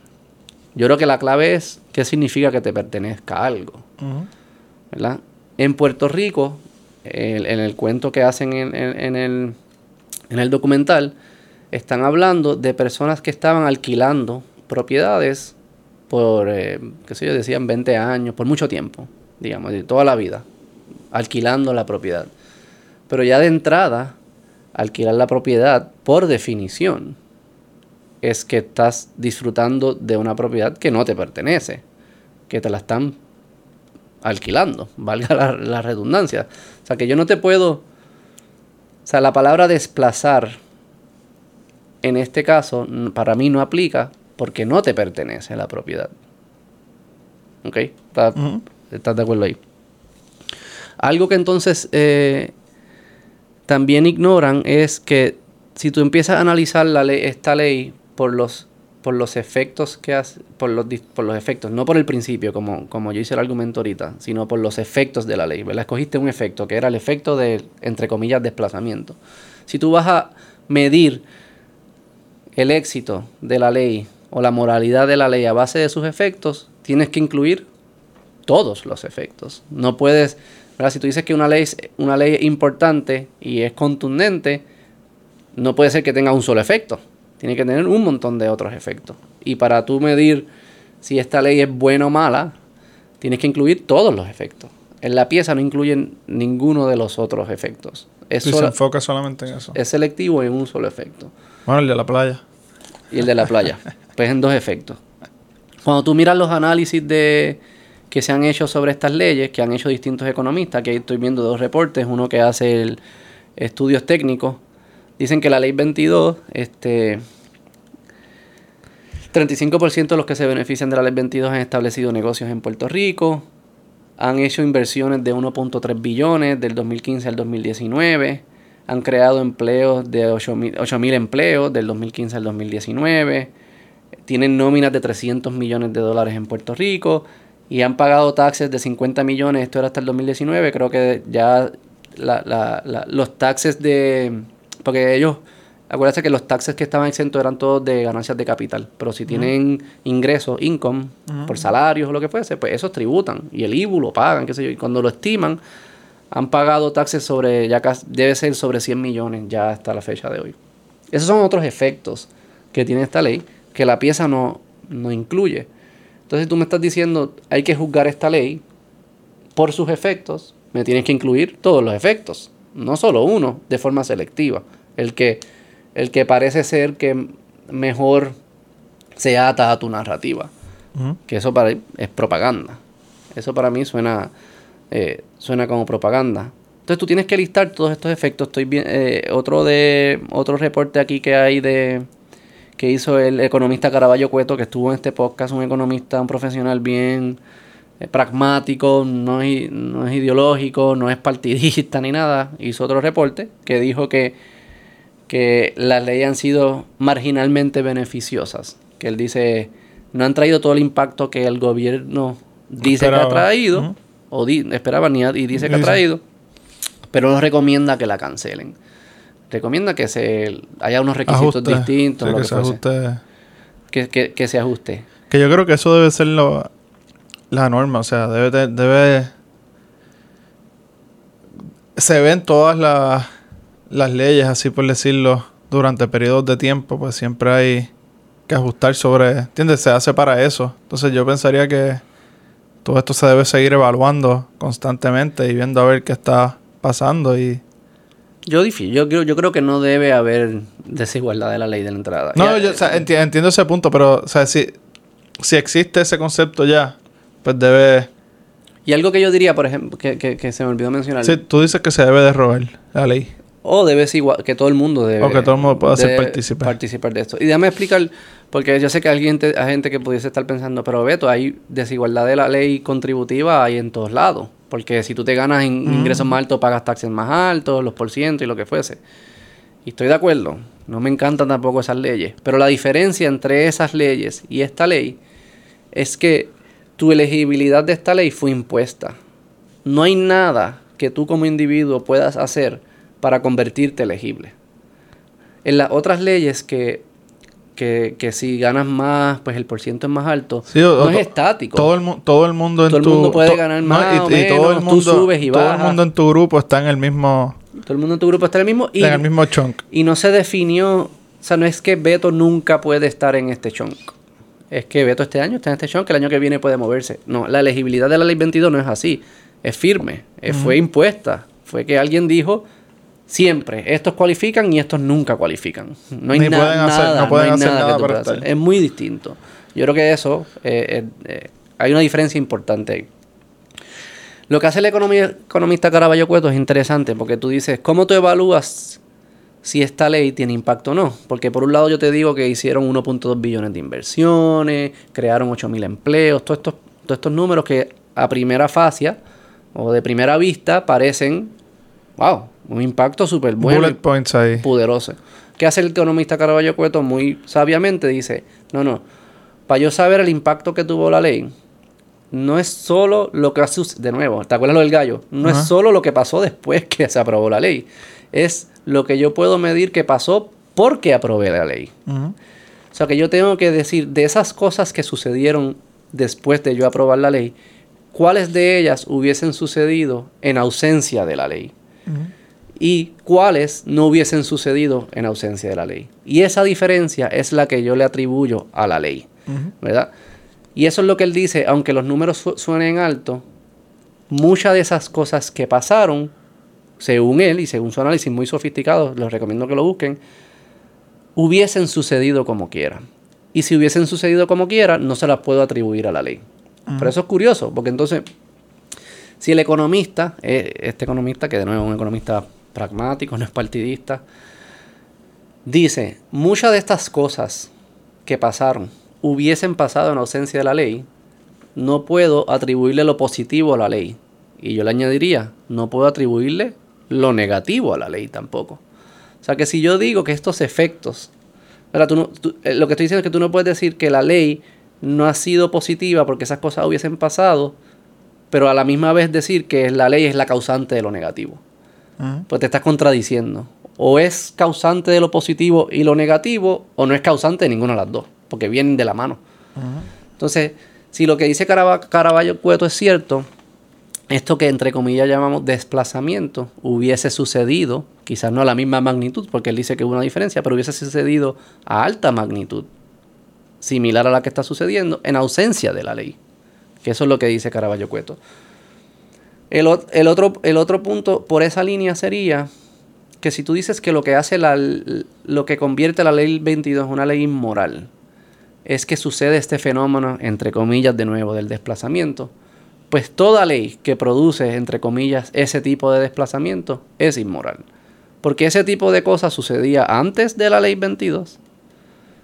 Yo creo que la clave es qué significa que te pertenezca algo. En Puerto Rico, en el cuento que hacen en, el, documental, están hablando de personas que estaban alquilando propiedades por, eh, qué sé yo, decían 20 años, por mucho tiempo, digamos, de toda la vida, alquilando la propiedad. Pero ya de entrada, alquilar la propiedad, por definición, es que estás disfrutando de una propiedad que no te pertenece, que te la están alquilando, [LAUGHS] valga la, redundancia. O sea, que yo no te puedo... O sea, la palabra desplazar en este caso para mí no aplica porque no te pertenece la propiedad. ¿Ok? ¿Estás, de acuerdo ahí? Algo que entonces eh, también ignoran es que si tú empiezas a analizar la ley, esta ley por los, por los efectos que hace, por los, por los efectos, no por el principio, como, como yo hice el argumento ahorita, sino por los efectos de la ley. ¿verdad? Escogiste un efecto, que era el efecto de, entre comillas, desplazamiento. Si tú vas a medir el éxito de la ley o la moralidad de la ley a base de sus efectos, tienes que incluir todos los efectos. No puedes si tú dices que una ley, es una ley importante y es contundente, no puede ser que tenga un solo efecto. Tiene que tener un montón de otros efectos. Y para tú medir si esta ley es buena o mala, tienes que incluir todos los efectos. En la pieza no incluyen ninguno de los otros efectos. Es se enfoca solamente en eso. Es selectivo en un solo efecto. Bueno, el de la playa. Y el de la playa. [LAUGHS] pues en dos efectos. Cuando tú miras los análisis de, que se han hecho sobre estas leyes, que han hecho distintos economistas, que estoy viendo dos reportes, uno que hace el estudios técnicos Dicen que la ley 22, este, 35% de los que se benefician de la ley 22 han establecido negocios en Puerto Rico, han hecho inversiones de 1.3 billones del 2015 al 2019, han creado empleos de 8 mil empleos del 2015 al 2019, tienen nóminas de 300 millones de dólares en Puerto Rico y han pagado taxes de 50 millones, esto era hasta el 2019, creo que ya los taxes de... porque ellos, acuérdense que los taxes que estaban exentos eran todos de ganancias de capital, pero si tienen ingresos, income, por salarios o lo que fuese, pues esos tributan y el IBU lo pagan, qué sé yo, y cuando lo estiman, han pagado taxes sobre, ya casi, debe ser sobre 100 millones ya hasta la fecha de hoy. Esos son otros efectos que tiene esta ley que la pieza no, no incluye. Entonces tú me estás diciendo, hay que juzgar esta ley por sus efectos, me tienes que incluir todos los efectos, no solo uno, de forma selectiva. El que, el que parece ser que mejor se ata a tu narrativa. Que eso para es propaganda. Eso para mí suena, eh, suena como propaganda. Entonces tú tienes que listar todos estos efectos. Estoy bien, eh, otro de otro reporte aquí que hay de que hizo el economista Caraballo Cueto, que estuvo en este podcast, un economista, un profesional bien eh, pragmático, no es, no es ideológico, no es partidista ni nada. Hizo otro reporte que dijo que, que las leyes han sido marginalmente beneficiosas. Que él dice, no han traído todo el impacto que el gobierno dice que ha traído, o esperaba ni y dice que ha traído, pero no recomienda que la cancelen recomienda que se haya unos requisitos distintos. que, se ajuste. Que, se ajuste. Que yo creo que eso debe ser la norma. O sea, debe, debe. Se ven todas las leyes, así por decirlo, durante periodos de tiempo, pues siempre hay que ajustar sobre. ¿Entiendes? Se hace para eso. Entonces yo pensaría que todo esto se debe seguir evaluando constantemente y viendo a ver qué está pasando y yo, yo, creo, yo creo que no debe haber desigualdad de la ley de la entrada. No, yo entiendo ese punto, pero o sea, si, si existe ese concepto ya, pues debe... Y algo que yo diría, por ejemplo, que, que, se me olvidó mencionar. Sí, tú dices que se debe de robar la ley. O debe ser igual, que todo el mundo debe... O que todo el mundo pueda ser participar. participar de esto. Y déjame explicar, porque yo sé que hay gente, hay gente que pudiese estar pensando, pero Beto, hay desigualdad de la ley contributiva ahí en todos lados. Porque si tú te ganas ingresos más altos, pagas taxes más altos, los por ciento y lo que fuese. Y estoy de acuerdo. No me encantan tampoco esas leyes. Pero la diferencia entre esas leyes y esta ley es que tu elegibilidad de esta ley fue impuesta. No hay nada que tú como individuo puedas hacer para convertirte elegible. En las otras leyes que que, que, si ganas más, pues el porciento es más alto. no es estático. Todo el, todo el mundo en todo el mundo puede ganar más y, o todo el mundo, tú subes y Todo el mundo en tu grupo está en el mismo... Todo el mundo en tu grupo está en el mismo... Y, en el mismo chunk. Y no se definió... O sea, no es que Beto nunca puede estar en este chunk. Es que Beto este año está en este chunk, que el año que viene puede moverse. No, la elegibilidad de la ley 22 no es así. Es firme. Fue impuesta. Fue que alguien dijo Siempre. Estos cualifican y estos nunca cualifican. No hay nada, no pueden hacer nada, que hacer. Es muy distinto. Yo creo que eso, eh, eh, hay una diferencia importante ahí. Lo que hace el economista Caraballo Cueto es interesante porque tú dices, ¿cómo tú evalúas si esta ley tiene impacto o no? Porque por un lado yo te digo que hicieron 1.2 billones de inversiones, crearon 8.000 empleos, todos estos, todos estos números que a primera fase o de primera vista parecen, wow, un impacto súper bueno. Bullet points ahí. Poderoso. ¿Qué hace el economista Caraballo Cueto? Muy sabiamente dice, no, no, para yo saber el impacto que tuvo la ley, no es solo lo que hace, de nuevo, ¿te acuerdas lo del gallo? No es solo lo que pasó después [LAUGHS] que se aprobó la ley, es lo que yo puedo medir que pasó porque aprobé la ley. O sea que yo tengo que decir de esas cosas que sucedieron después de yo aprobar la ley, cuáles de ellas hubiesen sucedido en ausencia de la ley y cuáles no hubiesen sucedido en ausencia de la ley. Y esa diferencia es la que yo le atribuyo a la ley, ¿verdad? Y eso es lo que él dice, aunque los números suenen alto, muchas de esas cosas que pasaron, según él y según su análisis muy sofisticado, les recomiendo que lo busquen, hubiesen sucedido como quiera. Y si hubiesen sucedido como quiera, no se las puedo atribuir a la ley. Pero eso es curioso, porque entonces, si el economista, eh, este economista, que de nuevo es un economista pragmático, no es partidista. Dice, muchas de estas cosas que pasaron hubiesen pasado en ausencia de la ley, no puedo atribuirle lo positivo a la ley. Y yo le añadiría, no puedo atribuirle lo negativo a la ley tampoco. O sea que si yo digo que estos efectos, eh, lo que estoy diciendo es que tú no puedes decir que la ley no ha sido positiva porque esas cosas hubiesen pasado, pero a la misma vez decir que la ley es la causante de lo negativo. Pues te estás contradiciendo. O es causante de lo positivo y lo negativo, o no es causante de ninguna de las dos, porque vienen de la mano. Entonces, si lo que dice Caraballo Cueto es cierto, esto que entre comillas llamamos desplazamiento hubiese sucedido, quizás no a la misma magnitud, porque él dice que hubo una diferencia, pero hubiese sucedido a alta magnitud, similar a la que está sucediendo, en ausencia de la ley. Que eso es lo que dice Caraballo Cueto. El, otro, el otro punto por esa línea sería que si tú dices que lo que hace la, lo que convierte la ley 22 en una ley inmoral es que sucede este fenómeno, entre comillas, de nuevo, del desplazamiento, pues toda ley que produce, entre comillas, ese tipo de desplazamiento es inmoral. Porque ese tipo de cosas sucedía antes de la ley 22,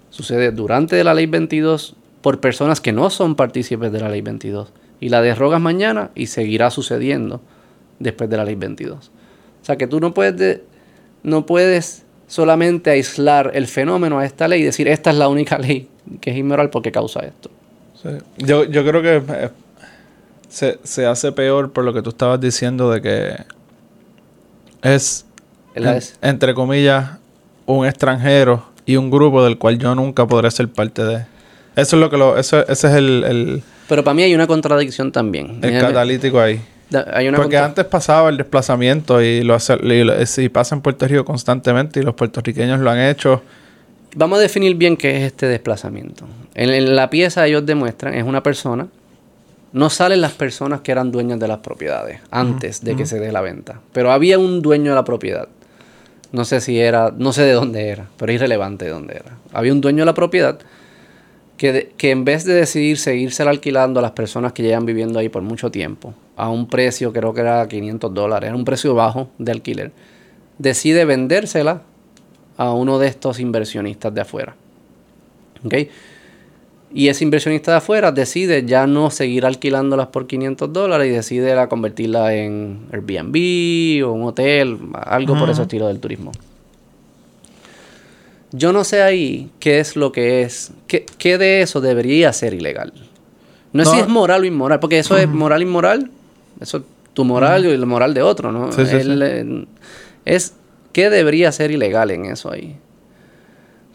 sucede durante la ley 22 por personas que no son partícipes de la ley 22 y la derrogas mañana y seguirá sucediendo después de la ley 22. O sea que tú no puedes, no puedes solamente aislar el fenómeno a esta ley y decir esta es la única [LAUGHS] ley que es inmoral porque causa esto. Yo, yo creo que eh, se, hace peor por lo que tú estabas diciendo de que es, entre comillas, un extranjero y un grupo del cual yo nunca podré ser parte de. Eso es lo que lo, eso, ese es el, Pero para mí hay una contradicción también. El catalítico ahí. Porque antes pasaba el desplazamiento y lo hace, y, pasa en Puerto Rico constantemente y los puertorriqueños lo han hecho. Vamos a definir bien qué es este desplazamiento. En, en la pieza ellos demuestran, es una persona no salen las personas que eran dueñas de las propiedades antes de que se dé la venta. Pero había un dueño de la propiedad. No sé si era, no sé de dónde era, pero es irrelevante de dónde era. Había un dueño de la propiedad que, que en vez de decidir seguirse alquilando a las personas que llevan viviendo ahí por mucho tiempo, a un precio, creo que era 500 dólares, era un precio bajo de alquiler, decide vendérsela a uno de estos inversionistas de afuera. ¿Okay? Y ese inversionista de afuera decide ya no seguir alquilándolas por 500 dólares y decide la convertirla en Airbnb o un hotel, algo por ese estilo del turismo. Yo no sé ahí qué es lo que es, qué, qué de eso debería ser ilegal. No, es si es moral o inmoral, porque eso es moral o inmoral, eso es tu moral y la moral de otro, ¿no? Eh, es qué debería ser ilegal en eso ahí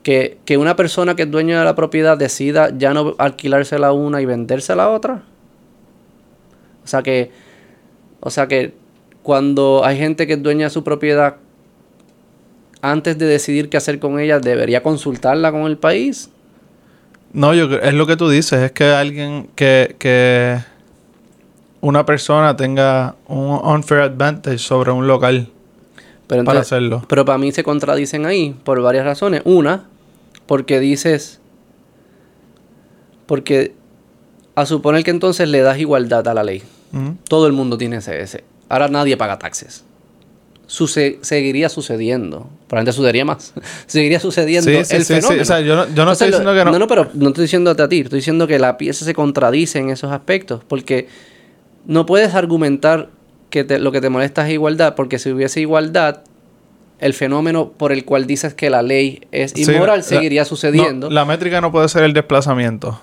que, una persona que es dueña de la propiedad decida ya no alquilársela una y vendérsela a otra. O sea que, o sea que cuando hay gente que es dueña de su propiedad, antes de decidir qué hacer con ella, debería consultarla con el país. No, yo es lo que tú dices, es que alguien que, que una persona tenga un unfair advantage sobre un local para hacerlo. Pero para mí se contradicen ahí por varias razones. Una, porque dices, porque a suponer que entonces le das igualdad a la ley. Todo el mundo tiene ese, Ahora nadie paga taxes. seguiría sucediendo. Probablemente sucedería más. [LAUGHS] seguiría sucediendo el fenómeno. O sea, yo no, estoy diciendo que no. No, no, pero no estoy diciéndote a ti. Estoy diciendo que la pieza se contradice en esos aspectos. Porque no puedes argumentar que lo que te molesta es igualdad. Porque si hubiese igualdad, el fenómeno por el cual dices que la ley es inmoral seguiría sucediendo. la métrica no puede ser el desplazamiento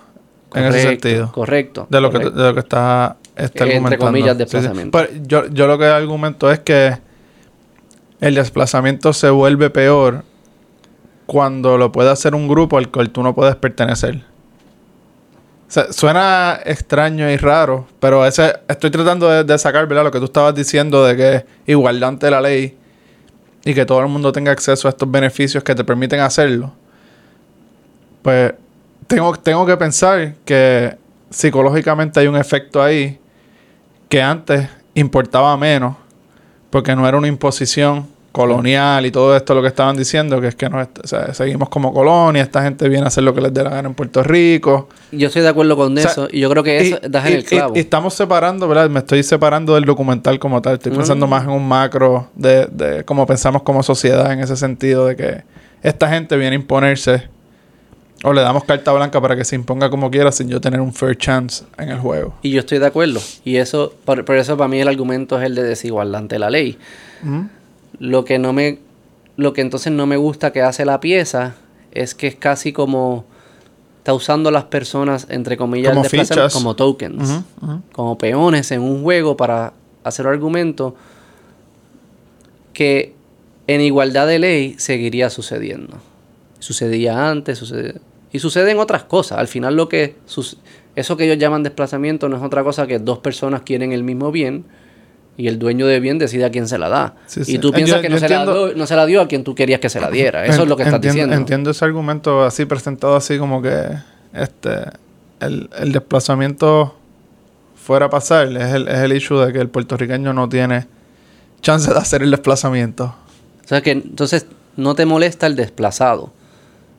en ese sentido. Correcto. De lo, Que, de lo que está, está Entre comillas, desplazamiento. yo, yo lo que argumento es que el desplazamiento se vuelve peor cuando lo puede hacer un grupo al cual tú no puedes pertenecer. suena extraño y raro, pero ese, estoy tratando de, de, sacar ¿verdad? lo que tú estabas diciendo de que igualdad ante la ley y que todo el mundo tenga acceso a estos beneficios que te permiten hacerlo, pues tengo, tengo que pensar que psicológicamente hay un efecto ahí que antes importaba menos porque no era una imposición colonial y todo esto lo que estaban diciendo, que es que no seguimos como colonia, esta gente viene a hacer lo que les dé la gana en Puerto Rico. Yo estoy de acuerdo con eso y yo creo que eso das en el clavo. Y, estamos separando, ¿verdad? Me estoy separando del documental como tal, estoy pensando más en un macro de, de cómo pensamos como sociedad en ese sentido de que esta gente viene a imponerse o le damos carta blanca para que se imponga como quiera sin yo tener un fair chance en el juego. Y yo estoy de acuerdo. Y eso, por, eso para mí el argumento es el de desigualdad ante la ley. Lo que no me, lo que entonces no me gusta que hace la pieza es que es casi como está usando las personas entre comillas como, como tokens, como peones en un juego para hacer argumento que en igualdad de ley seguiría sucediendo. Sucedía antes, sucede y suceden otras cosas. Al final lo que eso que ellos llaman desplazamiento no es otra cosa que dos personas quieren el mismo bien y el dueño de bien decide a quién se la da. Y tú piensas que no, se la dio, a quien tú querías que se la diera. Eso es lo que estás diciendo. Entiendo ese argumento así presentado así como que este el, el desplazamiento fuera a pasar es el, es el issue de que el puertorriqueño no tiene chance de hacer el desplazamiento. O sea que entonces no te molesta el desplazado.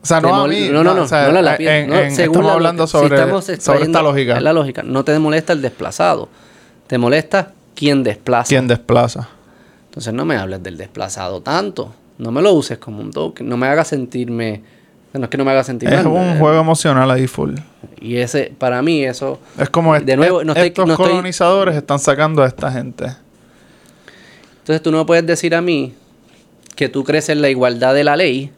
O sea, no a mí. No, no, no. no, la, estamos hablando sobre, sobre esta lógica. la lógica. No te molesta el desplazado. Te molesta quién desplaza. Quién desplaza. Entonces no me hables del desplazado tanto. No me lo uses como un token. No me hagas sentirme... No es que no me haga sentir Es un juego emocional ahí full. Y ese, para mí, eso... Es como... De nuevo, no estos colonizadores están sacando a esta gente. Entonces tú no puedes decir a mí que tú crees en la igualdad de la ley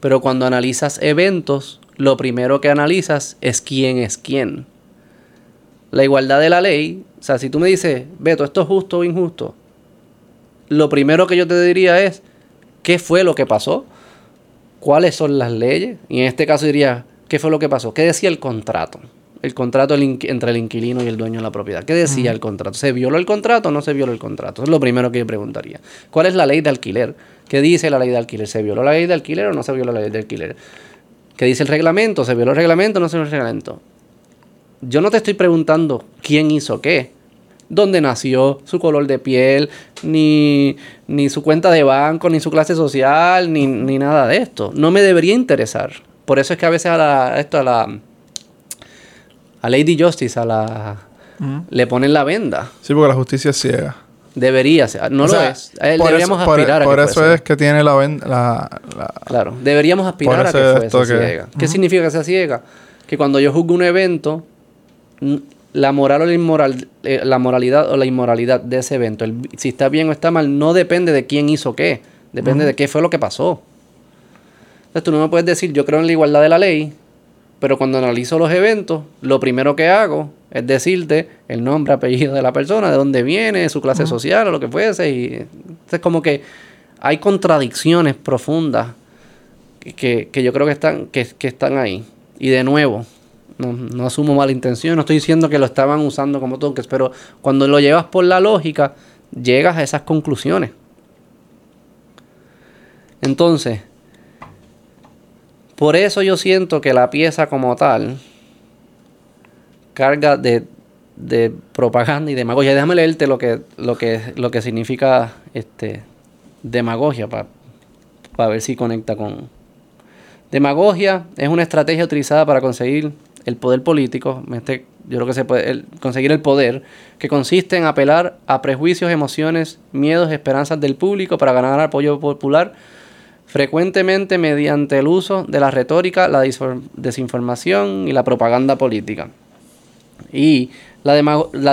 pero cuando analizas eventos, lo primero que analizas es quién es quién. La igualdad de la ley, o sea, si tú me dices, Beto, esto es justo o injusto, lo primero que yo te diría es, ¿qué fue lo que pasó? ¿Cuáles son las leyes? Y en este caso diría, ¿qué fue lo que pasó? ¿Qué decía el contrato? El contrato entre el inquilino y el dueño de la propiedad. ¿Qué decía el contrato? ¿Se violó el contrato o no se violó el contrato? es lo primero que yo preguntaría. ¿Cuál es la ley de alquiler? ¿Qué dice la ley de alquiler? ¿Se violó la ley de alquiler o no se violó la ley de alquiler? ¿Qué dice el reglamento? ¿Se violó el reglamento o no se violó el reglamento? Yo no te estoy preguntando quién hizo qué, dónde nació, su color de piel, ni, su cuenta de banco, ni su clase social, ni, nada de esto. No me debería interesar. Por eso es que a veces a la, esto a la a Lady Justice, a la le ponen la venda. Sí, porque la justicia es ciega. Debería ser. No lo es. deberíamos aspirar por, a que Por eso es que tiene la, la, Claro. Deberíamos aspirar a que fuese ciega. ¿Qué significa que sea ciega? Que cuando yo juzgo un evento, la moral o la inmoral, eh, la moralidad o la inmoralidad de ese evento, si está bien o está mal, no depende de quién hizo qué. Depende de qué fue lo que pasó. Entonces tú no me puedes decir, yo creo en la igualdad de la ley, pero cuando analizo los eventos, lo primero que hago es decirte el nombre, apellido de la persona, de dónde viene, su clase social o lo que fuese. Y es como que hay contradicciones profundas que, yo creo que están, que, están ahí. Y de nuevo, no, asumo mala intención, no estoy diciendo que lo estaban usando como toques, pero cuando lo llevas por la lógica, llegas a esas conclusiones. Entonces, por eso yo siento que la pieza como tal carga de, propaganda y demagogia. Déjame leerte lo que, lo que, lo que significa este, demagogia para ver si conecta con... Demagogia es una estrategia utilizada para conseguir el poder político, este, yo creo que se puede conseguir el poder, que consiste en apelar a prejuicios, emociones, miedos, esperanzas del público para ganar apoyo popular frecuentemente mediante el uso de la retórica, la desinformación y la propaganda política. Y la,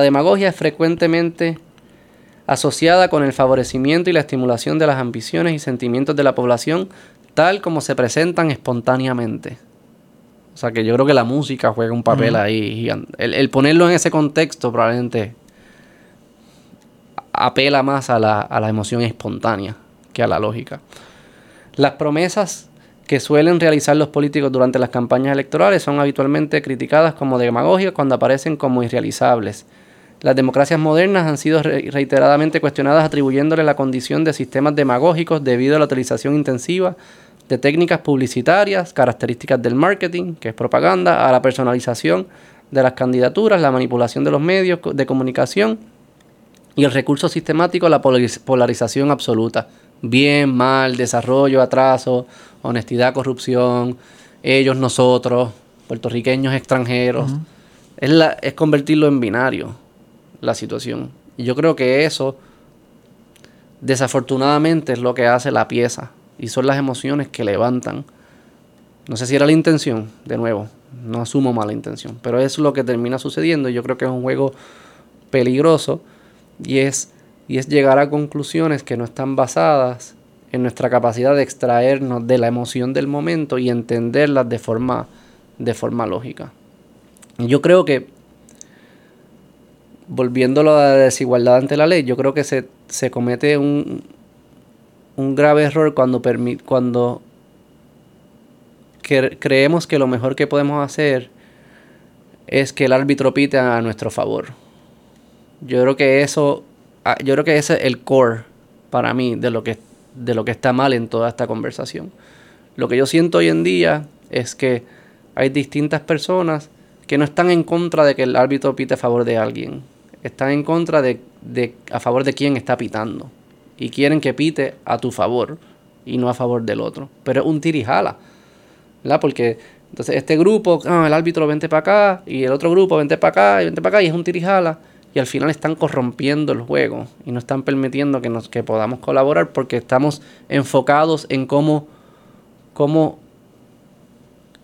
demagogia es frecuentemente asociada con el favorecimiento y la estimulación de las ambiciones y sentimientos de la población tal como se presentan espontáneamente. O sea que yo creo que la música juega un papel ahí. El, ponerlo en ese contexto probablemente apela más a la, a la emoción espontánea que a la lógica. Las promesas que suelen realizar los políticos durante las campañas electorales son habitualmente criticadas como demagogia cuando aparecen como irrealizables. Las democracias modernas han sido reiteradamente cuestionadas atribuyéndole la condición de sistemas demagógicos debido a la utilización intensiva de técnicas publicitarias, características del marketing, que es propaganda, a la personalización de las candidaturas, la manipulación de los medios de comunicación y el recurso sistemático a la polarización absoluta bien, mal, desarrollo, atraso, honestidad, corrupción, ellos, nosotros, puertorriqueños, extranjeros. es, la, es convertirlo en binario la situación. Y yo creo que eso, desafortunadamente, es lo que hace la pieza Y son las emociones que levantan. No sé si era la intención, de nuevo, no asumo mala intención, pero es lo que termina sucediendo. Yo creo que es un juego peligroso y es, y es llegar a conclusiones que no están basadas en nuestra capacidad de extraernos de la emoción del momento y entenderlas de forma, de forma lógica. Yo creo que, volviéndolo a la desigualdad ante la ley, yo creo que se, se comete un, un grave error cuando, cuando creemos que lo mejor que podemos hacer es que el árbitro pite a nuestro favor. Yo creo que eso, ah, yo creo que ese es el core para mí de lo que, de lo que está mal en toda esta conversación. Lo que yo siento hoy en día es que hay distintas personas que no están en contra de que el árbitro pite a favor de alguien. Están en contra de, de a favor de quien está pitando. Y quieren que pite a tu favor y no a favor del otro. Pero es un tirijala. ¿verdad? Porque entonces este grupo, ah, el árbitro vente para acá y el otro grupo vente para acá y vente para acá y es un tirijala y al final están corrompiendo el juego y no están permitiendo que nos que podamos colaborar porque estamos enfocados en cómo cómo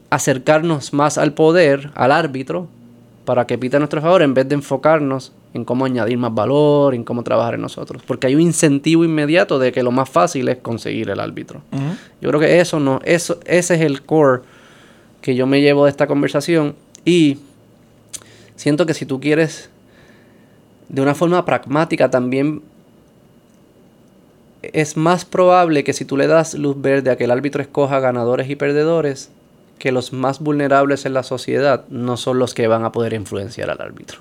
acercarnos más al poder, al árbitro, para que pita a nuestro favor, en vez de enfocarnos en cómo añadir más valor, en cómo trabajar en nosotros. Porque hay un incentivo inmediato de que lo más fácil es conseguir el árbitro. Yo creo que eso no, eso, ese es el core que yo me llevo de esta conversación. Y siento que si tú quieres, de una forma pragmática también, es más probable que si tú le das luz verde a que el árbitro escoja ganadores y perdedores, que los más vulnerables en la sociedad no son los que van a poder influenciar al árbitro.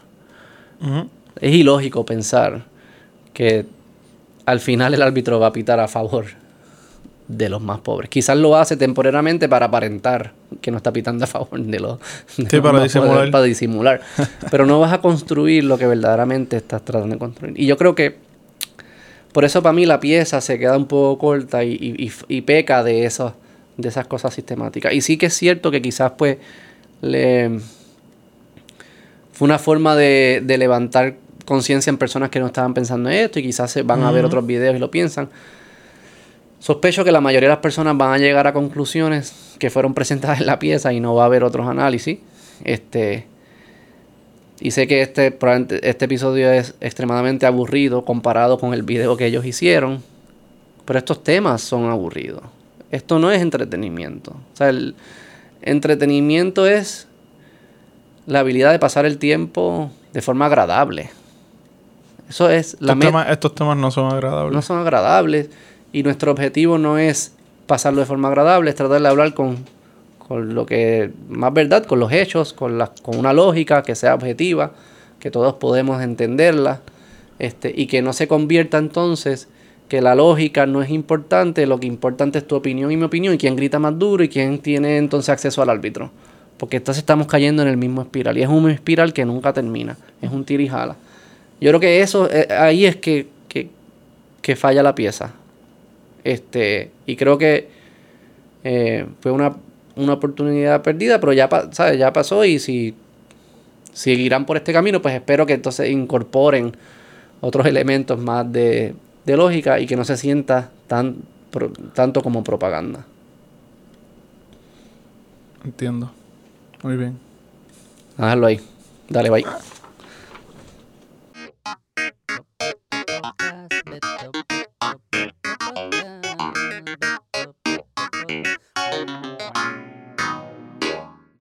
Es ilógico pensar que al final el árbitro va a pitar a favor de los más pobres. Quizás lo hace temporariamente para aparentar que no está pitando a favor de los, sí, para, disimular. para disimular. Pero no vas a construir lo que verdaderamente estás tratando de construir. Y yo creo que por eso para mí la pieza se queda un poco corta y, y, peca de, eso, de esas cosas sistemáticas. Y sí que es cierto que quizás pues le fue una forma de, levantar conciencia en personas que no estaban pensando en esto y quizás se van a ver otros videos y lo piensan. Sospecho que la mayoría de las personas van a llegar a conclusiones que fueron presentadas en la pieza y no va a haber otros análisis. Este, y sé que este, este episodio es extremadamente aburrido comparado con el video que ellos hicieron. Pero estos temas son aburridos. Esto no es entretenimiento. O sea, el entretenimiento es la habilidad de pasar el tiempo de forma agradable. Eso es la estos, temas, estos temas no son agradables. No son agradables. Y nuestro objetivo no es pasarlo de forma agradable, es tratar de hablar con, con lo que más verdad, con los hechos, con, la, con una lógica que sea objetiva, que todos podemos entenderla, este, y que no se convierta entonces que la lógica no es importante, lo que importante es tu opinión y mi opinión, y quién grita más duro y quién tiene entonces acceso al árbitro. Porque entonces estamos cayendo en el mismo espiral. Y es un espiral que nunca termina. Es un tirijala. Yo creo que eso, eh, ahí es que, que, falla la pieza. Este, y creo que eh, fue una, oportunidad perdida, pero ya, ¿sabes? ya pasó y si seguirán por este camino, pues espero que entonces incorporen otros elementos más de, de lógica y que no se sienta tan, tanto como propaganda. Entiendo. Muy bien. Déjalo ahí. Dale, bye.